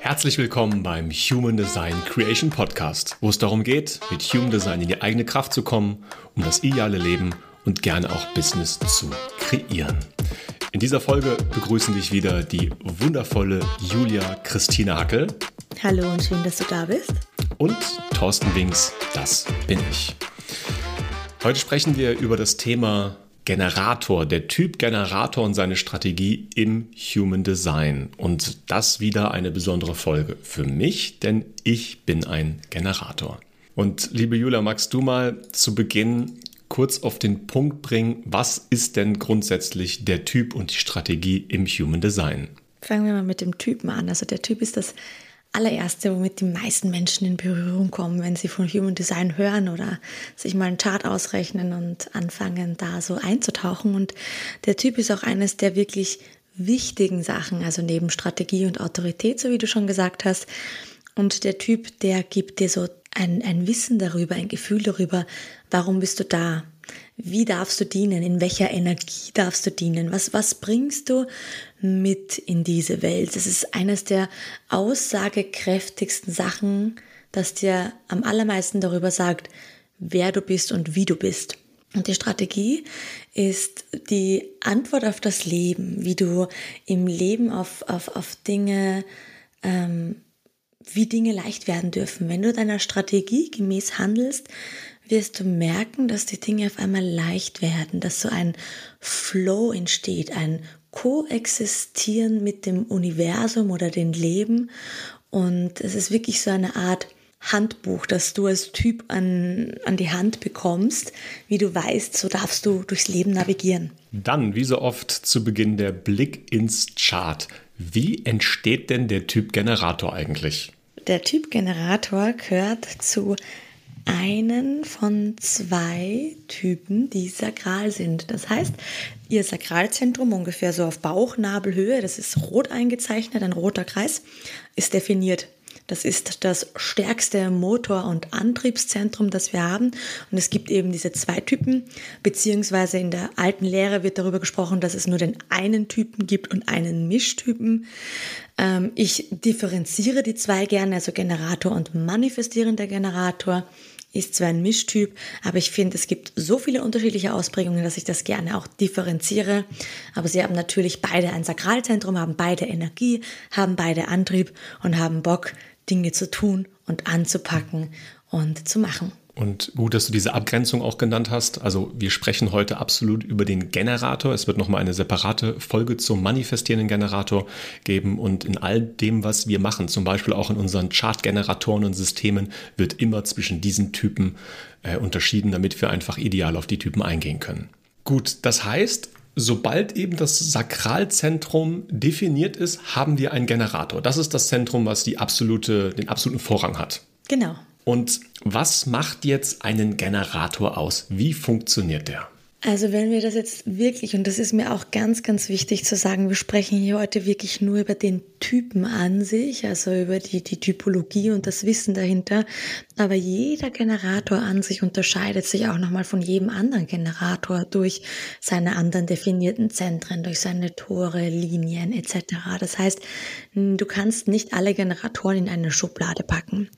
Herzlich willkommen beim Human Design Creation Podcast, wo es darum geht, mit Human Design in die eigene Kraft zu kommen, um das ideale Leben und gerne auch Business zu kreieren. In dieser Folge begrüßen dich wieder die wundervolle Julia Christine Hackel. Hallo und schön, dass du da bist. Und Thorsten Wings, das bin ich. Heute sprechen wir über das Thema Generator, der Typ Generator und seine Strategie im Human Design. Und das wieder eine besondere Folge für mich, denn ich bin ein Generator. Und liebe Julia, magst du mal zu Beginn kurz auf den Punkt bringen, was ist denn grundsätzlich der Typ und die Strategie im Human Design? Fangen wir mal mit dem Typen an. Also der Typ ist das allererste, womit die meisten Menschen in Berührung kommen, wenn sie von Human Design hören oder sich mal einen Chart ausrechnen und anfangen, da so einzutauchen. Und der Typ ist auch eines der wirklich wichtigen Sachen, also neben Strategie und Autorität, so wie du schon gesagt hast. Und der Typ, der gibt dir so ein, ein Wissen darüber, ein Gefühl darüber, warum bist du da? Wie darfst du dienen? In welcher Energie darfst du dienen? Was, was bringst du mit in diese Welt? Das ist eines der aussagekräftigsten Sachen, das dir am allermeisten darüber sagt, wer du bist und wie du bist. Und die Strategie ist die Antwort auf das Leben, wie du im Leben auf, auf, auf Dinge ähm, wie Dinge leicht werden dürfen. Wenn du deiner Strategie gemäß handelst, wirst du merken, dass die Dinge auf einmal leicht werden, dass so ein Flow entsteht, ein Koexistieren mit dem Universum oder dem Leben. Und es ist wirklich so eine Art Handbuch, das du als Typ an, an die Hand bekommst, wie du weißt, so darfst du durchs Leben navigieren. Dann, wie so oft zu Beginn, der Blick ins Chart. Wie entsteht denn der Typ Generator eigentlich? Der Typ Generator gehört zu einen von zwei Typen, die sakral sind. Das heißt, ihr Sakralzentrum ungefähr so auf Bauchnabelhöhe, das ist rot eingezeichnet, ein roter Kreis, ist definiert. Das ist das stärkste Motor- und Antriebszentrum, das wir haben. Und es gibt eben diese zwei Typen, beziehungsweise in der alten Lehre wird darüber gesprochen, dass es nur den einen Typen gibt und einen Mischtypen. Ähm, ich differenziere die zwei gerne, also Generator und manifestierender Generator ist zwar ein Mischtyp, aber ich finde, es gibt so viele unterschiedliche Ausprägungen, dass ich das gerne auch differenziere. Aber sie haben natürlich beide ein Sakralzentrum, haben beide Energie, haben beide Antrieb und haben Bock, Dinge zu tun und anzupacken und zu machen. Und gut, dass du diese Abgrenzung auch genannt hast. Also wir sprechen heute absolut über den Generator. Es wird nochmal eine separate Folge zum manifestierenden Generator geben. Und in all dem, was wir machen, zum Beispiel auch in unseren Chartgeneratoren und Systemen, wird immer zwischen diesen Typen äh, unterschieden, damit wir einfach ideal auf die Typen eingehen können. Gut, das heißt, sobald eben das Sakralzentrum definiert ist, haben wir einen Generator. Das ist das Zentrum, was die absolute, den absoluten Vorrang hat. Genau. Und was macht jetzt einen Generator aus? Wie funktioniert der? Also wenn wir das jetzt wirklich, und das ist mir auch ganz, ganz wichtig zu sagen, wir sprechen hier heute wirklich nur über den Typen an sich, also über die, die Typologie und das Wissen dahinter. Aber jeder Generator an sich unterscheidet sich auch nochmal von jedem anderen Generator durch seine anderen definierten Zentren, durch seine Tore, Linien etc. Das heißt, du kannst nicht alle Generatoren in eine Schublade packen.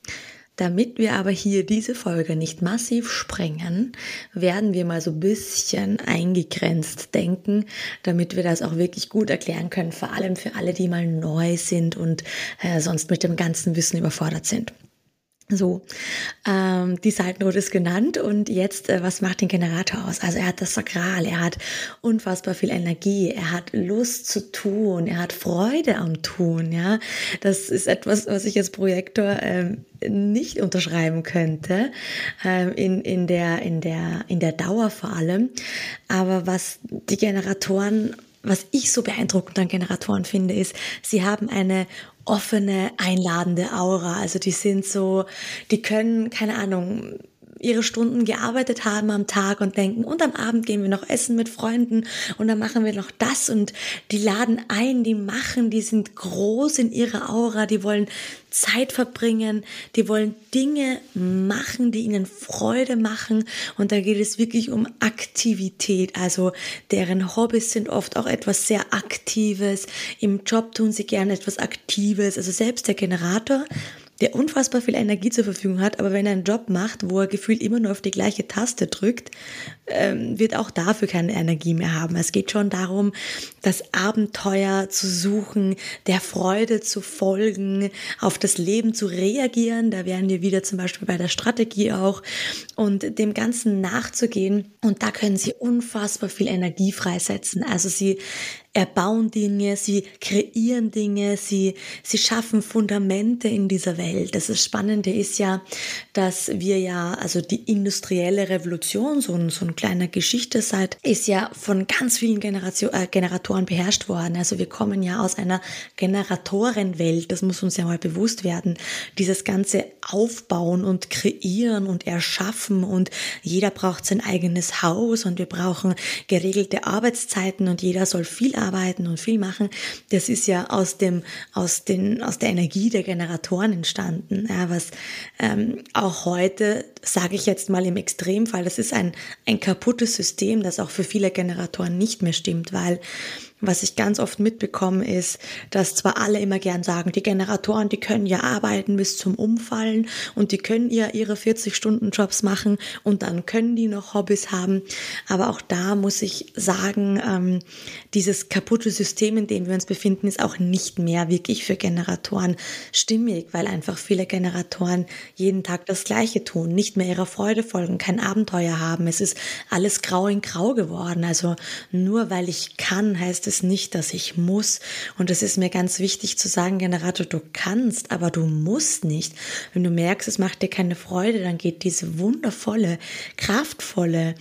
Damit wir aber hier diese Folge nicht massiv sprengen, werden wir mal so ein bisschen eingegrenzt denken, damit wir das auch wirklich gut erklären können, vor allem für alle, die mal neu sind und äh, sonst mit dem ganzen Wissen überfordert sind. So, ähm, die Seitenrot ist genannt und jetzt, äh, was macht den Generator aus? Also er hat das Sakral, er hat unfassbar viel Energie, er hat Lust zu tun, er hat Freude am Tun, ja. Das ist etwas, was ich als Projektor ähm, nicht unterschreiben könnte, ähm, in, in, der, in, der, in der Dauer vor allem. Aber was die Generatoren was ich so beeindruckend an Generatoren finde, ist, sie haben eine offene, einladende Aura. Also die sind so, die können, keine Ahnung, ihre Stunden gearbeitet haben am Tag und denken, und am Abend gehen wir noch essen mit Freunden und dann machen wir noch das und die laden ein, die machen, die sind groß in ihrer Aura, die wollen Zeit verbringen, die wollen Dinge machen, die ihnen Freude machen und da geht es wirklich um Aktivität. Also deren Hobbys sind oft auch etwas sehr Aktives. Im Job tun sie gerne etwas Aktives. Also selbst der Generator der unfassbar viel Energie zur Verfügung hat, aber wenn er einen Job macht, wo er gefühlt immer nur auf die gleiche Taste drückt, ähm, wird auch dafür keine Energie mehr haben. Es geht schon darum, das Abenteuer zu suchen, der Freude zu folgen, auf das Leben zu reagieren. Da wären wir wieder zum Beispiel bei der Strategie auch und dem Ganzen nachzugehen. Und da können sie unfassbar viel Energie freisetzen. Also sie erbauen Dinge, sie kreieren Dinge, sie, sie schaffen Fundamente in dieser Welt. Das, Spannende ist ja, dass wir ja, also die industrielle Revolution, so ein, so ein kleiner Geschichte seit, ist ja von ganz vielen Generation, äh, Generatoren beherrscht worden. Also wir kommen ja aus einer Generatorenwelt, das muss uns ja mal bewusst werden. Dieses ganze Aufbauen und Kreieren und Erschaffen und jeder braucht sein eigenes Haus und wir brauchen geregelte Arbeitszeiten und jeder soll viel arbeiten und viel machen, das ist ja aus dem, aus den, aus der Energie der Generatoren entstanden. Ja, was ähm, auch heute, sage ich jetzt mal im Extremfall, das ist ein, ein kaputtes System, das auch für viele Generatoren nicht mehr stimmt, weil was ich ganz oft mitbekomme, ist, dass zwar alle immer gern sagen, die Generatoren, die können ja arbeiten bis zum Umfallen und die können ja ihre 40-Stunden-Jobs machen und dann können die noch Hobbys haben. Aber auch da muss ich sagen, ähm, dieses kaputte System, in dem wir uns befinden, ist auch nicht mehr wirklich für Generatoren stimmig, weil einfach viele Generatoren jeden Tag das Gleiche tun, nicht mehr ihrer Freude folgen, kein Abenteuer haben. Es ist alles grau in grau geworden. Also nur weil ich kann, heißt es nicht, dass ich muss. Und es ist mir ganz wichtig zu sagen, Generator, du kannst, aber du musst nicht. Wenn du merkst, es macht dir keine Freude, dann geht diese wundervolle, kraftvolle,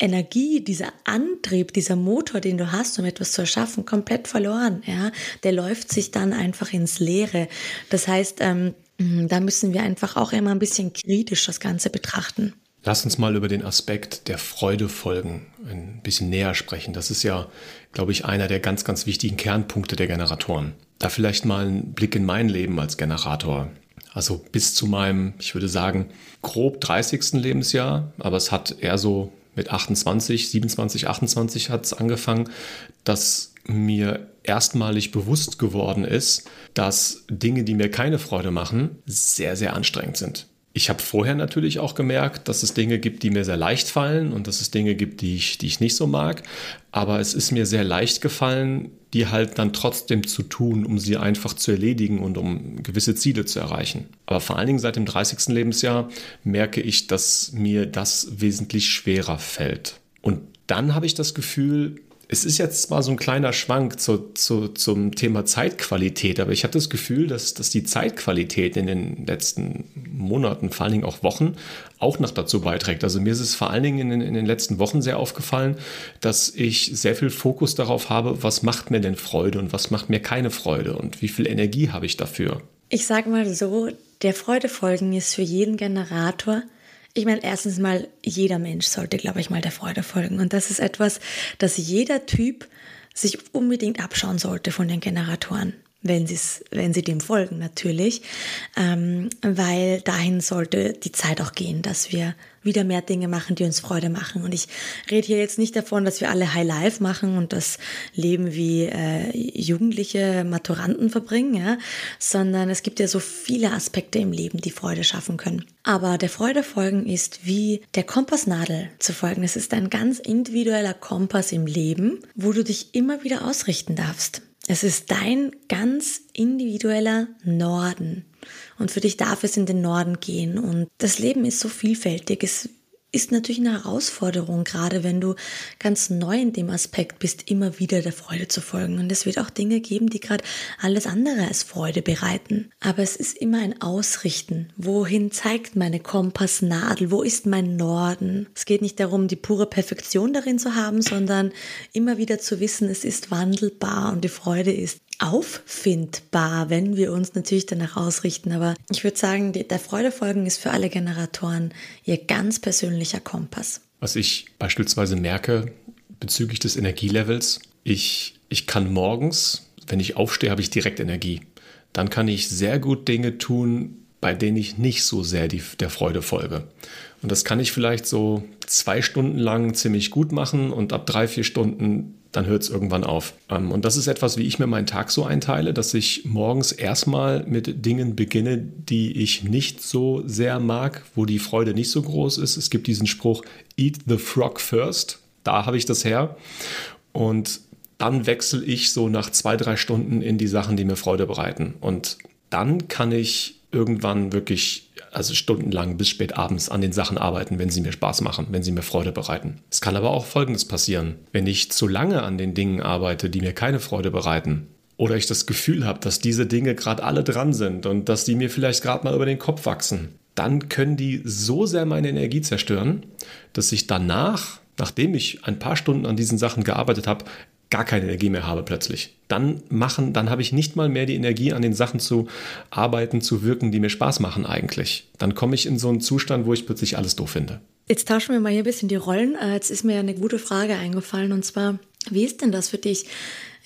Energie, dieser Antrieb, dieser Motor, den du hast, um etwas zu erschaffen, komplett verloren. Ja, der läuft sich dann einfach ins Leere. Das heißt, ähm, da müssen wir einfach auch immer ein bisschen kritisch das Ganze betrachten. Lass uns mal über den Aspekt der Freude folgen ein bisschen näher sprechen. Das ist ja, glaube ich, einer der ganz, ganz wichtigen Kernpunkte der Generatoren. Da vielleicht mal ein Blick in mein Leben als Generator. Also bis zu meinem, ich würde sagen, grob 30. Lebensjahr, aber es hat eher so mit 28, 27, 28 hat es angefangen, dass mir erstmalig bewusst geworden ist, dass Dinge, die mir keine Freude machen, sehr, sehr anstrengend sind. Ich habe vorher natürlich auch gemerkt, dass es Dinge gibt, die mir sehr leicht fallen und dass es Dinge gibt, die ich, die ich nicht so mag. Aber es ist mir sehr leicht gefallen, die halt dann trotzdem zu tun, um sie einfach zu erledigen und um gewisse Ziele zu erreichen. Aber vor allen Dingen seit dem 30. Lebensjahr merke ich, dass mir das wesentlich schwerer fällt. Und dann habe ich das Gefühl, es ist jetzt mal so ein kleiner Schwank zu, zu, zum Thema Zeitqualität, aber ich habe das Gefühl, dass, dass die Zeitqualität in den letzten Monaten, vor allen Dingen auch Wochen, auch noch dazu beiträgt. Also mir ist es vor allen Dingen in den, in den letzten Wochen sehr aufgefallen, dass ich sehr viel Fokus darauf habe, was macht mir denn Freude und was macht mir keine Freude und wie viel Energie habe ich dafür. Ich sage mal so, der Freudefolgen ist für jeden Generator ich meine, erstens mal, jeder Mensch sollte, glaube ich, mal der Freude folgen. Und das ist etwas, das jeder Typ sich unbedingt abschauen sollte von den Generatoren wenn, wenn sie dem folgen natürlich, ähm, weil dahin sollte die Zeit auch gehen, dass wir wieder mehr Dinge machen, die uns Freude machen. Und ich rede hier jetzt nicht davon, dass wir alle High Life machen und das Leben wie äh, jugendliche Maturanten verbringen, ja? sondern es gibt ja so viele Aspekte im Leben, die Freude schaffen können. Aber der Freude folgen ist wie der Kompassnadel zu folgen. Es ist ein ganz individueller Kompass im Leben, wo du dich immer wieder ausrichten darfst. Es ist dein ganz individueller Norden. Und für dich darf es in den Norden gehen. Und das Leben ist so vielfältig. Es ist natürlich eine Herausforderung, gerade wenn du ganz neu in dem Aspekt bist, immer wieder der Freude zu folgen. Und es wird auch Dinge geben, die gerade alles andere als Freude bereiten. Aber es ist immer ein Ausrichten. Wohin zeigt meine Kompassnadel? Wo ist mein Norden? Es geht nicht darum, die pure Perfektion darin zu haben, sondern immer wieder zu wissen, es ist wandelbar und die Freude ist auffindbar, wenn wir uns natürlich danach ausrichten. Aber ich würde sagen, der Freudefolgen ist für alle Generatoren ihr ganz persönlicher Kompass. Was ich beispielsweise merke bezüglich des Energielevels, ich, ich kann morgens, wenn ich aufstehe, habe ich direkt Energie. Dann kann ich sehr gut Dinge tun, bei denen ich nicht so sehr die, der Freude folge. Und das kann ich vielleicht so zwei Stunden lang ziemlich gut machen und ab drei, vier Stunden dann hört es irgendwann auf. Ähm, und das ist etwas, wie ich mir meinen Tag so einteile, dass ich morgens erstmal mit Dingen beginne, die ich nicht so sehr mag, wo die Freude nicht so groß ist. Es gibt diesen Spruch, Eat the Frog first. Da habe ich das her. Und dann wechsle ich so nach zwei, drei Stunden in die Sachen, die mir Freude bereiten. Und dann kann ich irgendwann wirklich also stundenlang bis spät abends an den Sachen arbeiten, wenn sie mir Spaß machen, wenn sie mir Freude bereiten. Es kann aber auch Folgendes passieren. Wenn ich zu lange an den Dingen arbeite, die mir keine Freude bereiten, oder ich das Gefühl habe, dass diese Dinge gerade alle dran sind und dass die mir vielleicht gerade mal über den Kopf wachsen, dann können die so sehr meine Energie zerstören, dass ich danach, nachdem ich ein paar Stunden an diesen Sachen gearbeitet habe, gar keine Energie mehr habe plötzlich. Dann machen, dann habe ich nicht mal mehr die Energie, an den Sachen zu arbeiten, zu wirken, die mir Spaß machen eigentlich. Dann komme ich in so einen Zustand, wo ich plötzlich alles doof finde. Jetzt tauschen wir mal hier ein bisschen die Rollen. Äh, jetzt ist mir eine gute Frage eingefallen und zwar, wie ist denn das für dich?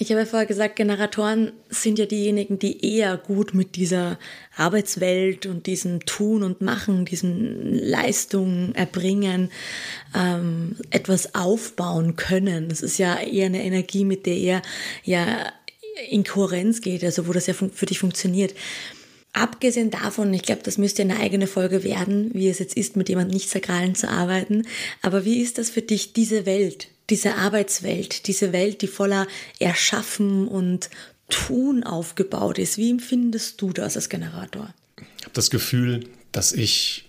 Ich habe ja vorher gesagt, Generatoren sind ja diejenigen, die eher gut mit dieser Arbeitswelt und diesem Tun und Machen, diesen Leistungen erbringen, ähm, etwas aufbauen können. Das ist ja eher eine Energie, mit der er ja in Kohärenz geht, also wo das ja für dich funktioniert. Abgesehen davon, ich glaube, das müsste eine eigene Folge werden, wie es jetzt ist, mit jemandem nicht sakralen zu arbeiten. Aber wie ist das für dich, diese Welt, diese Arbeitswelt, diese Welt, die voller Erschaffen und Tun aufgebaut ist? Wie empfindest du das als Generator? Ich habe das Gefühl, dass ich,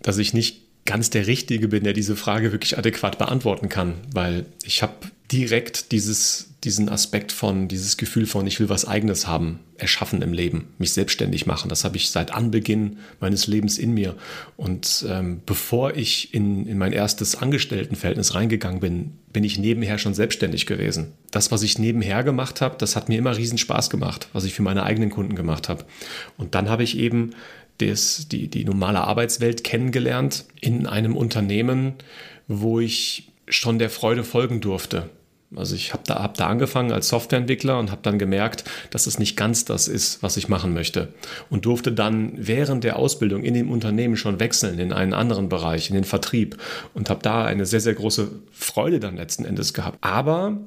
dass ich nicht ganz der Richtige bin, der diese Frage wirklich adäquat beantworten kann, weil ich habe direkt dieses, diesen Aspekt von, dieses Gefühl von, ich will was eigenes haben, erschaffen im Leben, mich selbstständig machen. Das habe ich seit Anbeginn meines Lebens in mir. Und ähm, bevor ich in, in mein erstes Angestelltenverhältnis reingegangen bin, bin ich nebenher schon selbstständig gewesen. Das, was ich nebenher gemacht habe, das hat mir immer riesen Spaß gemacht, was ich für meine eigenen Kunden gemacht habe. Und dann habe ich eben des, die, die normale Arbeitswelt kennengelernt in einem Unternehmen, wo ich schon der Freude folgen durfte. Also ich habe da, hab da angefangen als Softwareentwickler und habe dann gemerkt, dass es nicht ganz das ist, was ich machen möchte. Und durfte dann während der Ausbildung in dem Unternehmen schon wechseln in einen anderen Bereich, in den Vertrieb. Und habe da eine sehr, sehr große Freude dann letzten Endes gehabt. Aber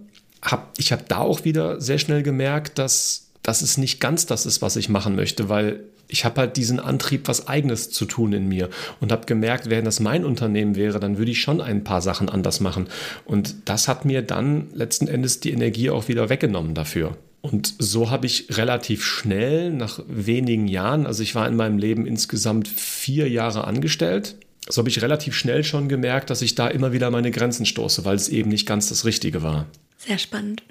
hab, ich habe da auch wieder sehr schnell gemerkt, dass, dass es nicht ganz das ist, was ich machen möchte, weil ich habe halt diesen Antrieb, was eigenes zu tun in mir und habe gemerkt, wenn das mein Unternehmen wäre, dann würde ich schon ein paar Sachen anders machen. Und das hat mir dann letzten Endes die Energie auch wieder weggenommen dafür. Und so habe ich relativ schnell, nach wenigen Jahren, also ich war in meinem Leben insgesamt vier Jahre angestellt, so habe ich relativ schnell schon gemerkt, dass ich da immer wieder meine Grenzen stoße, weil es eben nicht ganz das Richtige war. Sehr spannend.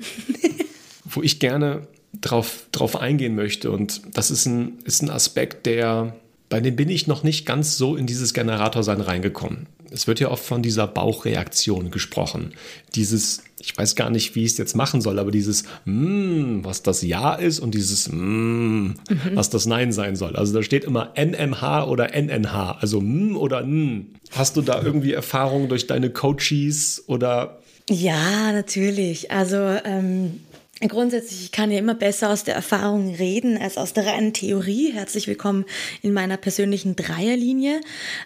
Wo ich gerne drauf, drauf eingehen möchte. Und das ist ein, ist ein Aspekt, der, bei dem bin ich noch nicht ganz so in dieses Generatorsein reingekommen. Es wird ja oft von dieser Bauchreaktion gesprochen. Dieses, ich weiß gar nicht, wie ich es jetzt machen soll, aber dieses mm, was das Ja ist und dieses mm, mhm. was das Nein sein soll. Also da steht immer NMH oder NNH, also mm oder N. Hast du da irgendwie Erfahrungen durch deine Coaches oder ja, natürlich. Also ähm, Grundsätzlich, ich kann ja immer besser aus der Erfahrung reden als aus der reinen Theorie. Herzlich willkommen in meiner persönlichen Dreierlinie.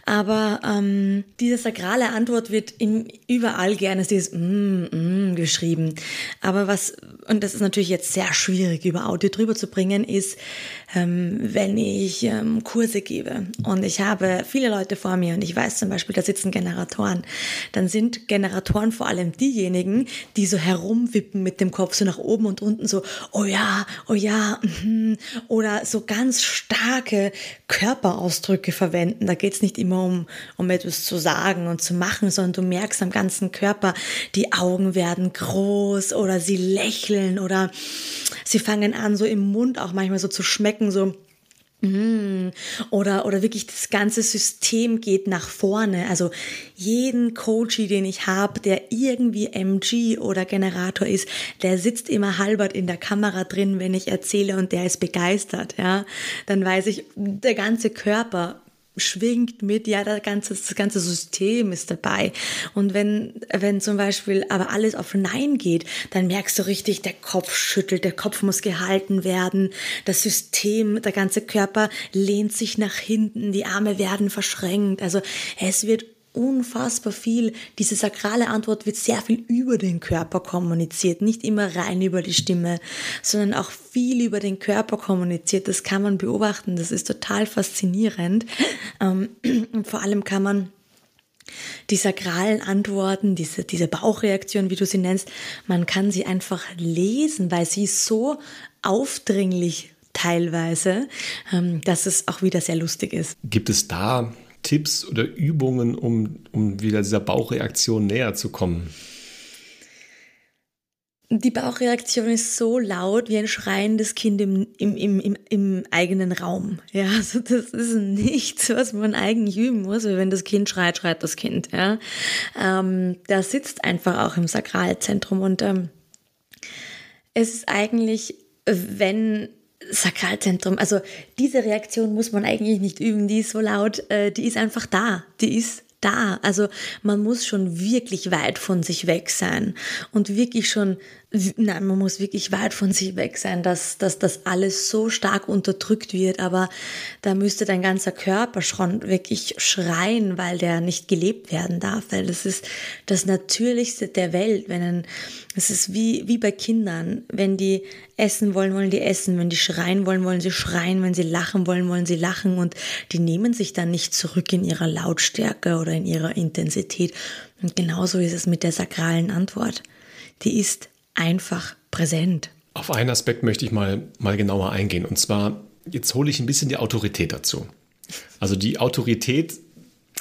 Aber ähm, diese sakrale Antwort wird in, überall gerne dieses mm, mm geschrieben. Aber was, und das ist natürlich jetzt sehr schwierig über Audio drüber zu bringen, ist, ähm, wenn ich ähm, Kurse gebe und ich habe viele Leute vor mir und ich weiß zum Beispiel, da sitzen Generatoren, dann sind Generatoren vor allem diejenigen, die so herumwippen mit dem Kopf so nach oben und unten so, oh ja, oh ja, mm, oder so ganz starke Körperausdrücke verwenden. Da geht es nicht immer um, um etwas zu sagen und zu machen, sondern du merkst am ganzen Körper, die Augen werden groß oder sie lächeln oder sie fangen an, so im Mund auch manchmal so zu schmecken, so. Oder, oder wirklich das ganze System geht nach vorne. Also jeden Coachy, den ich habe, der irgendwie MG oder Generator ist, der sitzt immer halbert in der Kamera drin, wenn ich erzähle und der ist begeistert. Ja, dann weiß ich, der ganze Körper schwingt mit, ja, das ganze, das ganze System ist dabei. Und wenn, wenn zum Beispiel aber alles auf Nein geht, dann merkst du richtig, der Kopf schüttelt, der Kopf muss gehalten werden, das System, der ganze Körper lehnt sich nach hinten, die Arme werden verschränkt. Also es wird unfassbar viel. Diese sakrale Antwort wird sehr viel über den Körper kommuniziert, nicht immer rein über die Stimme, sondern auch viel über den Körper kommuniziert. Das kann man beobachten, das ist total faszinierend. Ähm, und vor allem kann man die sakralen Antworten, diese, diese Bauchreaktion, wie du sie nennst, man kann sie einfach lesen, weil sie so aufdringlich teilweise, ähm, dass es auch wieder sehr lustig ist. Gibt es da Tipps oder Übungen, um, um wieder dieser Bauchreaktion näher zu kommen? Die Bauchreaktion ist so laut wie ein schreiendes Kind im, im, im, im, im eigenen Raum. Ja, also das ist nichts, was man eigentlich üben muss. Wenn das Kind schreit, schreit das Kind. Ja, ähm, da sitzt einfach auch im Sakralzentrum und ähm, es ist eigentlich, wenn Sakralzentrum, also diese Reaktion muss man eigentlich nicht üben, die ist so laut, äh, die ist einfach da, die ist da. Also man muss schon wirklich weit von sich weg sein und wirklich schon nein, man muss wirklich weit von sich weg sein, dass, dass das alles so stark unterdrückt wird, aber da müsste dein ganzer Körper schon wirklich schreien, weil der nicht gelebt werden darf, weil das ist das Natürlichste der Welt, wenn ein, es ist wie, wie bei Kindern, wenn die essen wollen, wollen die essen, wenn die schreien wollen, wollen sie schreien, wenn sie lachen wollen, wollen sie lachen. Und die nehmen sich dann nicht zurück in ihrer Lautstärke oder in ihrer Intensität. Und genauso ist es mit der sakralen Antwort. Die ist einfach präsent. Auf einen Aspekt möchte ich mal, mal genauer eingehen. Und zwar, jetzt hole ich ein bisschen die Autorität dazu. Also die Autorität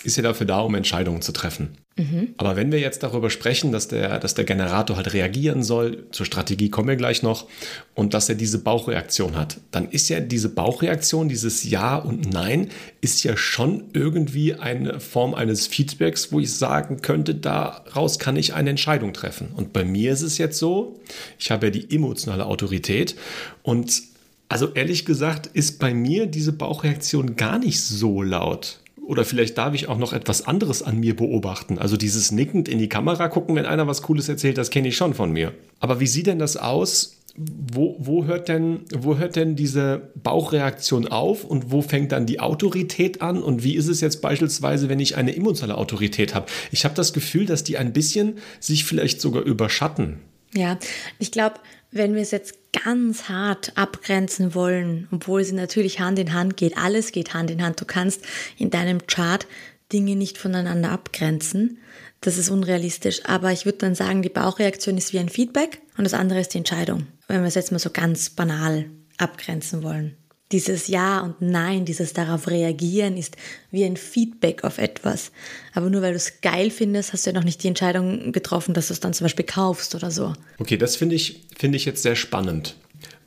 ist ja dafür da, um Entscheidungen zu treffen. Mhm. Aber wenn wir jetzt darüber sprechen, dass der, dass der Generator halt reagieren soll, zur Strategie kommen wir gleich noch, und dass er diese Bauchreaktion hat, dann ist ja diese Bauchreaktion, dieses Ja und Nein, ist ja schon irgendwie eine Form eines Feedbacks, wo ich sagen könnte, daraus kann ich eine Entscheidung treffen. Und bei mir ist es jetzt so, ich habe ja die emotionale Autorität und also ehrlich gesagt ist bei mir diese Bauchreaktion gar nicht so laut. Oder vielleicht darf ich auch noch etwas anderes an mir beobachten. Also dieses nickend in die Kamera gucken, wenn einer was Cooles erzählt, das kenne ich schon von mir. Aber wie sieht denn das aus? Wo, wo, hört denn, wo hört denn diese Bauchreaktion auf und wo fängt dann die Autorität an? Und wie ist es jetzt beispielsweise, wenn ich eine emotionale Autorität habe? Ich habe das Gefühl, dass die ein bisschen sich vielleicht sogar überschatten. Ja, ich glaube, wenn wir es jetzt ganz hart abgrenzen wollen, obwohl sie natürlich Hand in Hand geht, alles geht Hand in Hand. Du kannst in deinem Chart Dinge nicht voneinander abgrenzen. Das ist unrealistisch. Aber ich würde dann sagen, die Bauchreaktion ist wie ein Feedback und das andere ist die Entscheidung. Wenn wir es jetzt mal so ganz banal abgrenzen wollen. Dieses Ja und Nein, dieses darauf reagieren ist wie ein Feedback auf etwas. Aber nur weil du es geil findest, hast du ja noch nicht die Entscheidung getroffen, dass du es dann zum Beispiel kaufst oder so. Okay, das finde ich, finde ich jetzt sehr spannend.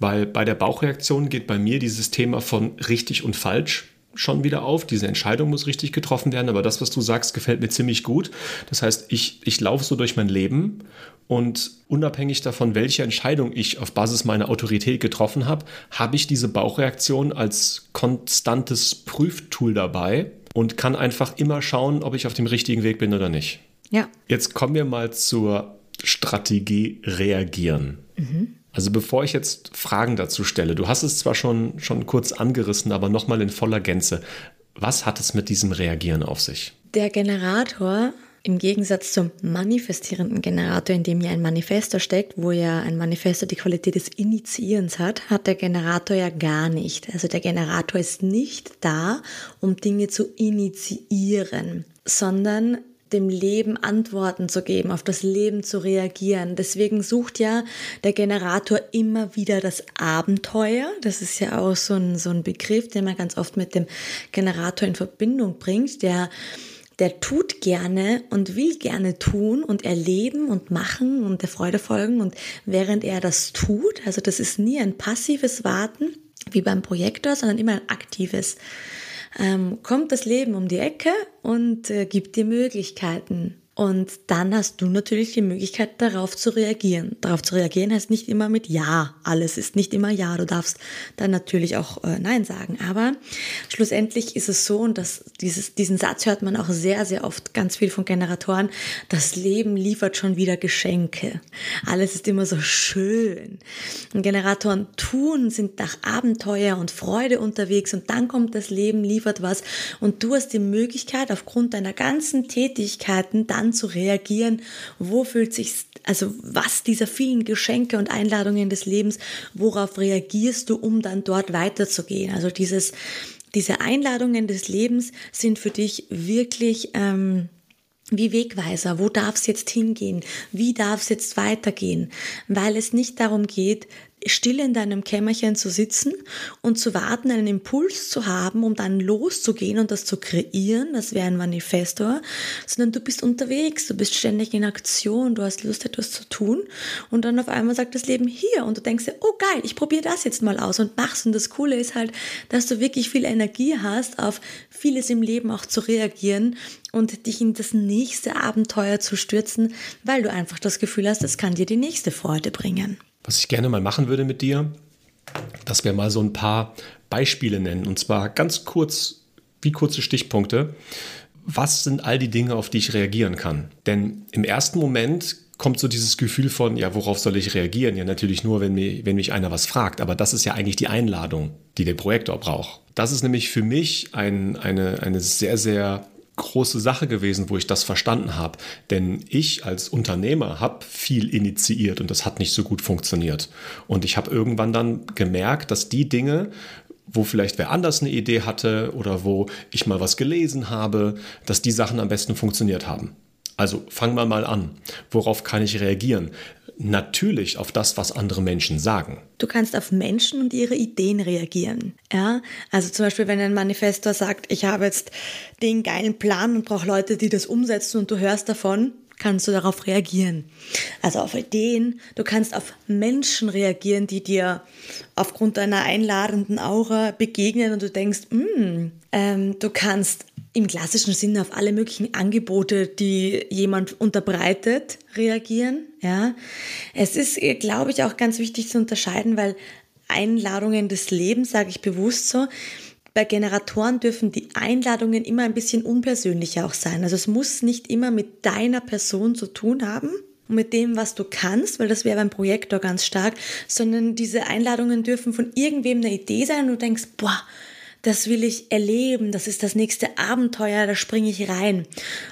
Weil bei der Bauchreaktion geht bei mir dieses Thema von richtig und falsch schon wieder auf. Diese Entscheidung muss richtig getroffen werden, aber das, was du sagst, gefällt mir ziemlich gut. Das heißt, ich, ich laufe so durch mein Leben und unabhängig davon, welche Entscheidung ich auf Basis meiner Autorität getroffen habe, habe ich diese Bauchreaktion als konstantes Prüftool dabei und kann einfach immer schauen, ob ich auf dem richtigen Weg bin oder nicht. Ja. Jetzt kommen wir mal zur Strategie reagieren. Mhm. Also bevor ich jetzt Fragen dazu stelle, du hast es zwar schon, schon kurz angerissen, aber nochmal in voller Gänze. Was hat es mit diesem Reagieren auf sich? Der Generator im Gegensatz zum manifestierenden Generator, in dem ja ein Manifestor steckt, wo ja ein Manifestor die Qualität des Initiierens hat, hat der Generator ja gar nicht. Also der Generator ist nicht da, um Dinge zu initiieren, sondern dem Leben Antworten zu geben, auf das Leben zu reagieren. Deswegen sucht ja der Generator immer wieder das Abenteuer. Das ist ja auch so ein, so ein Begriff, den man ganz oft mit dem Generator in Verbindung bringt, der der tut gerne und will gerne tun und erleben und machen und der Freude folgen. Und während er das tut, also das ist nie ein passives Warten, wie beim Projektor, sondern immer ein aktives. Ähm, kommt das Leben um die Ecke und äh, gibt dir Möglichkeiten. Und dann hast du natürlich die Möglichkeit, darauf zu reagieren. Darauf zu reagieren heißt nicht immer mit Ja. Alles ist nicht immer Ja. Du darfst dann natürlich auch äh, Nein sagen. Aber schlussendlich ist es so, und das, dieses, diesen Satz hört man auch sehr, sehr oft ganz viel von Generatoren, das Leben liefert schon wieder Geschenke. Alles ist immer so schön. Und Generatoren tun, sind nach Abenteuer und Freude unterwegs und dann kommt das Leben, liefert was und du hast die Möglichkeit, aufgrund deiner ganzen Tätigkeiten dann dann zu reagieren, wo fühlt sich, also was dieser vielen Geschenke und Einladungen des Lebens, worauf reagierst du, um dann dort weiterzugehen? Also dieses, diese Einladungen des Lebens sind für dich wirklich ähm, wie Wegweiser. Wo darf es jetzt hingehen? Wie darf es jetzt weitergehen? Weil es nicht darum geht, still in deinem Kämmerchen zu sitzen und zu warten, einen Impuls zu haben, um dann loszugehen und das zu kreieren, das wäre ein Manifestor, sondern du bist unterwegs, du bist ständig in Aktion, du hast Lust, etwas zu tun. Und dann auf einmal sagt das Leben hier. Und du denkst dir, oh geil, ich probiere das jetzt mal aus und machst und das Coole ist halt, dass du wirklich viel Energie hast, auf vieles im Leben auch zu reagieren und dich in das nächste Abenteuer zu stürzen, weil du einfach das Gefühl hast, das kann dir die nächste Freude bringen. Was ich gerne mal machen würde mit dir, dass wir mal so ein paar Beispiele nennen. Und zwar ganz kurz, wie kurze Stichpunkte. Was sind all die Dinge, auf die ich reagieren kann? Denn im ersten Moment kommt so dieses Gefühl von, ja, worauf soll ich reagieren? Ja, natürlich nur, wenn mich, wenn mich einer was fragt. Aber das ist ja eigentlich die Einladung, die der Projektor braucht. Das ist nämlich für mich ein, eine, eine sehr, sehr große Sache gewesen, wo ich das verstanden habe. Denn ich als Unternehmer habe viel initiiert und das hat nicht so gut funktioniert. Und ich habe irgendwann dann gemerkt, dass die Dinge, wo vielleicht wer anders eine Idee hatte oder wo ich mal was gelesen habe, dass die Sachen am besten funktioniert haben. Also fangen wir mal an. Worauf kann ich reagieren? natürlich auf das, was andere Menschen sagen. Du kannst auf Menschen und ihre Ideen reagieren. Ja, also zum Beispiel, wenn ein Manifestor sagt, ich habe jetzt den geilen Plan und brauche Leute, die das umsetzen und du hörst davon, kannst du darauf reagieren. Also auf Ideen, du kannst auf Menschen reagieren, die dir aufgrund deiner einladenden Aura begegnen und du denkst, mm, ähm, du kannst im klassischen Sinne auf alle möglichen Angebote, die jemand unterbreitet, reagieren. Ja, es ist, glaube ich, auch ganz wichtig zu unterscheiden, weil Einladungen des Lebens, sage ich bewusst so, bei Generatoren dürfen die Einladungen immer ein bisschen unpersönlicher auch sein. Also es muss nicht immer mit deiner Person zu tun haben und mit dem, was du kannst, weil das wäre beim Projektor ganz stark, sondern diese Einladungen dürfen von irgendwem eine Idee sein und du denkst, boah, das will ich erleben, das ist das nächste Abenteuer, da springe ich rein.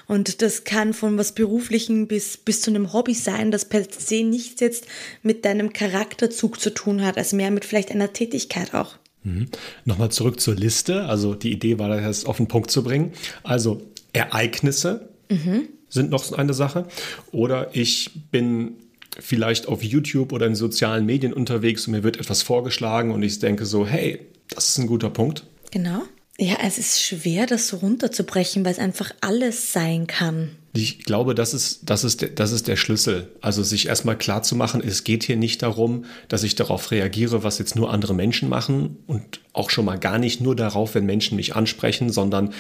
Und das kann von was Beruflichen bis, bis zu einem Hobby sein, das per se nichts jetzt mit deinem Charakterzug zu tun hat, als mehr mit vielleicht einer Tätigkeit auch. Mhm. Nochmal zurück zur Liste. Also die Idee war, das auf den Punkt zu bringen. Also Ereignisse mhm. sind noch eine Sache. Oder ich bin vielleicht auf YouTube oder in sozialen Medien unterwegs und mir wird etwas vorgeschlagen und ich denke so, hey, das ist ein guter Punkt. Genau. Ja, es ist schwer, das so runterzubrechen, weil es einfach alles sein kann. Ich glaube, das ist, das, ist, das ist der Schlüssel. Also sich erstmal klar zu machen, es geht hier nicht darum, dass ich darauf reagiere, was jetzt nur andere Menschen machen und auch schon mal gar nicht nur darauf, wenn Menschen mich ansprechen, sondern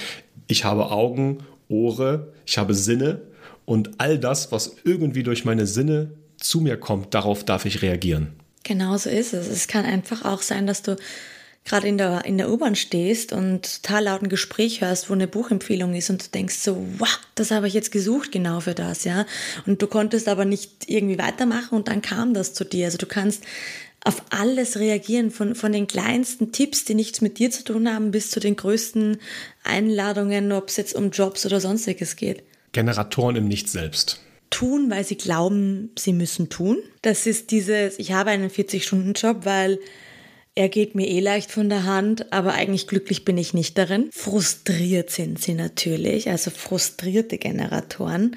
ich habe Augen, Ohre, ich habe Sinne und all das, was irgendwie durch meine Sinne zu mir kommt, darauf darf ich reagieren. Genau so ist es. Es kann einfach auch sein, dass du gerade in der, in der U-Bahn stehst und total laut ein Gespräch hörst, wo eine Buchempfehlung ist und du denkst so, wow, das habe ich jetzt gesucht genau für das, ja. Und du konntest aber nicht irgendwie weitermachen und dann kam das zu dir. Also du kannst auf alles reagieren, von, von den kleinsten Tipps, die nichts mit dir zu tun haben, bis zu den größten Einladungen, ob es jetzt um Jobs oder sonstiges geht. Generatoren im Nicht selbst tun, weil sie glauben, sie müssen tun. Das ist dieses, ich habe einen 40-Stunden-Job, weil er geht mir eh leicht von der Hand, aber eigentlich glücklich bin ich nicht darin. Frustriert sind sie natürlich, also frustrierte Generatoren,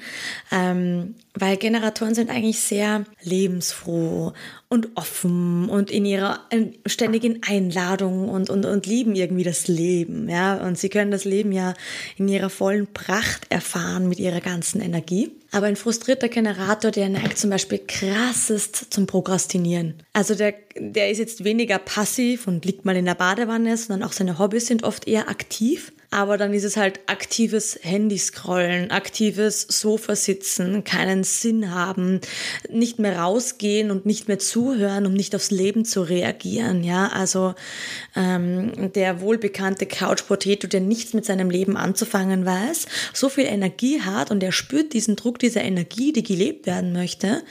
ähm, weil Generatoren sind eigentlich sehr lebensfroh und offen und in ihrer ständigen Einladung und, und, und lieben irgendwie das Leben. Ja? Und sie können das Leben ja in ihrer vollen Pracht erfahren mit ihrer ganzen Energie. Aber ein frustrierter Generator, der neigt zum Beispiel krassest zum Prokrastinieren. Also der, der ist jetzt weniger passiv und liegt mal in der Badewanne, sondern auch seine Hobbys sind oft eher aktiv aber dann ist es halt aktives Handyscrollen, aktives Sofasitzen, keinen Sinn haben, nicht mehr rausgehen und nicht mehr zuhören, um nicht aufs Leben zu reagieren. Ja, also ähm, der wohlbekannte Couch Potato, der nichts mit seinem Leben anzufangen weiß, so viel Energie hat und er spürt diesen Druck dieser Energie, die gelebt werden möchte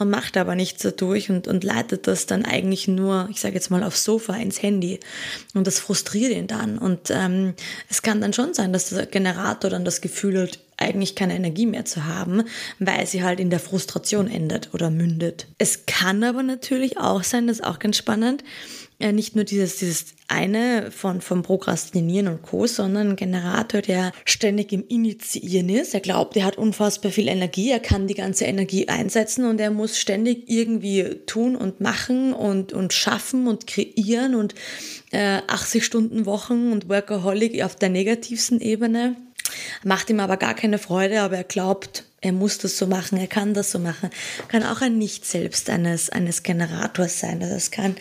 und macht aber nichts dadurch und, und leitet das dann eigentlich nur, ich sage jetzt mal, aufs Sofa, ins Handy. Und das frustriert ihn dann. Und ähm, es kann dann schon sein, dass der Generator dann das Gefühl hat, eigentlich keine Energie mehr zu haben, weil sie halt in der Frustration endet oder mündet. Es kann aber natürlich auch sein, das ist auch ganz spannend, ja, nicht nur dieses, dieses eine von, vom Prokrastinieren und Co., sondern ein Generator, der ständig im Initiieren ist. Er glaubt, er hat unfassbar viel Energie, er kann die ganze Energie einsetzen und er muss ständig irgendwie tun und machen und, und schaffen und kreieren und äh, 80 Stunden Wochen und Workaholic auf der negativsten Ebene. Macht ihm aber gar keine Freude, aber er glaubt, er muss das so machen, er kann das so machen. Kann auch ein Nicht-Selbst eines, eines Generators sein. Also es kann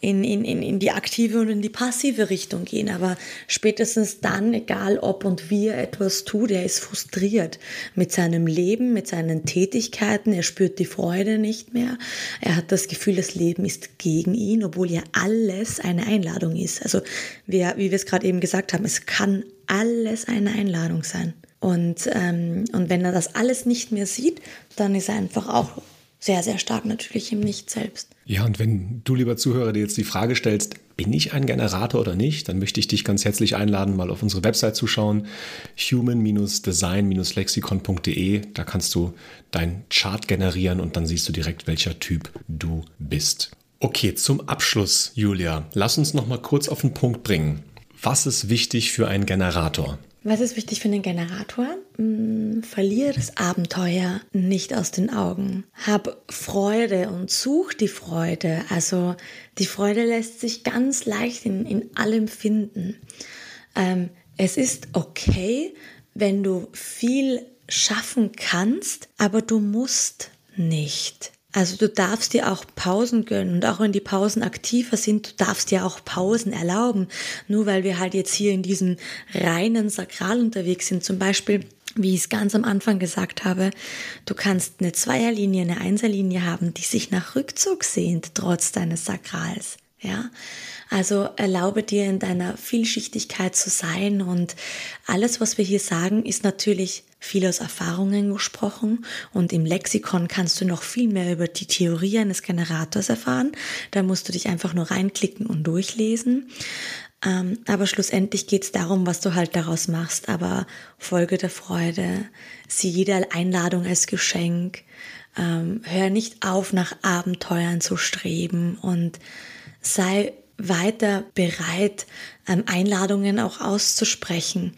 in, in, in die aktive und in die passive Richtung gehen. Aber spätestens dann, egal ob und wie er etwas tut, er ist frustriert mit seinem Leben, mit seinen Tätigkeiten. Er spürt die Freude nicht mehr. Er hat das Gefühl, das Leben ist gegen ihn, obwohl ja alles eine Einladung ist. Also wie, wie wir es gerade eben gesagt haben, es kann alles eine Einladung sein. Und, ähm, und wenn er das alles nicht mehr sieht, dann ist er einfach auch sehr, sehr stark natürlich im Nicht selbst. Ja, und wenn du, lieber Zuhörer, dir jetzt die Frage stellst, bin ich ein Generator oder nicht, dann möchte ich dich ganz herzlich einladen, mal auf unsere Website zu schauen, human-design-lexikon.de. Da kannst du dein Chart generieren und dann siehst du direkt, welcher Typ du bist. Okay, zum Abschluss, Julia, lass uns noch mal kurz auf den Punkt bringen. Was ist wichtig für einen Generator? Was ist wichtig für einen Generator? Hm, verliere das Abenteuer nicht aus den Augen. Hab Freude und such die Freude. Also die Freude lässt sich ganz leicht in, in allem finden. Ähm, es ist okay, wenn du viel schaffen kannst, aber du musst nicht. Also du darfst dir auch Pausen gönnen und auch wenn die Pausen aktiver sind, du darfst dir auch Pausen erlauben. Nur weil wir halt jetzt hier in diesem reinen Sakral unterwegs sind, zum Beispiel wie ich es ganz am Anfang gesagt habe, du kannst eine Zweierlinie, eine Einserlinie haben, die sich nach Rückzug sehnt, trotz deines Sakrals. Ja, also erlaube dir in deiner Vielschichtigkeit zu sein und alles, was wir hier sagen, ist natürlich viel aus Erfahrungen gesprochen und im Lexikon kannst du noch viel mehr über die Theorie eines Generators erfahren. Da musst du dich einfach nur reinklicken und durchlesen. Ähm, aber schlussendlich geht es darum, was du halt daraus machst. Aber Folge der Freude, sieh jede Einladung als Geschenk. Ähm, hör nicht auf, nach Abenteuern zu streben und sei weiter bereit, ähm, Einladungen auch auszusprechen.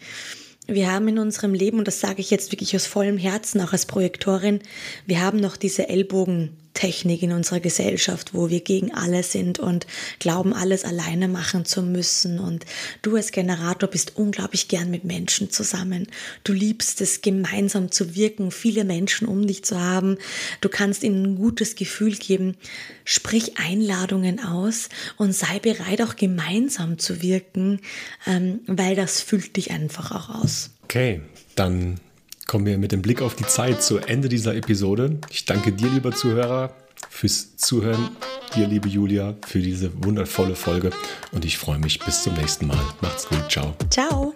Wir haben in unserem Leben, und das sage ich jetzt wirklich aus vollem Herzen, auch als Projektorin, wir haben noch diese Ellbogen Technik in unserer Gesellschaft, wo wir gegen alle sind und glauben, alles alleine machen zu müssen. Und du als Generator bist unglaublich gern mit Menschen zusammen. Du liebst es, gemeinsam zu wirken, viele Menschen um dich zu haben. Du kannst ihnen ein gutes Gefühl geben. Sprich Einladungen aus und sei bereit, auch gemeinsam zu wirken, ähm, weil das füllt dich einfach auch aus. Okay, dann kommen wir mit dem Blick auf die Zeit zu Ende dieser Episode. Ich danke dir, lieber Zuhörer, fürs Zuhören, dir, liebe Julia, für diese wundervolle Folge und ich freue mich bis zum nächsten Mal. Macht's gut, ciao. Ciao.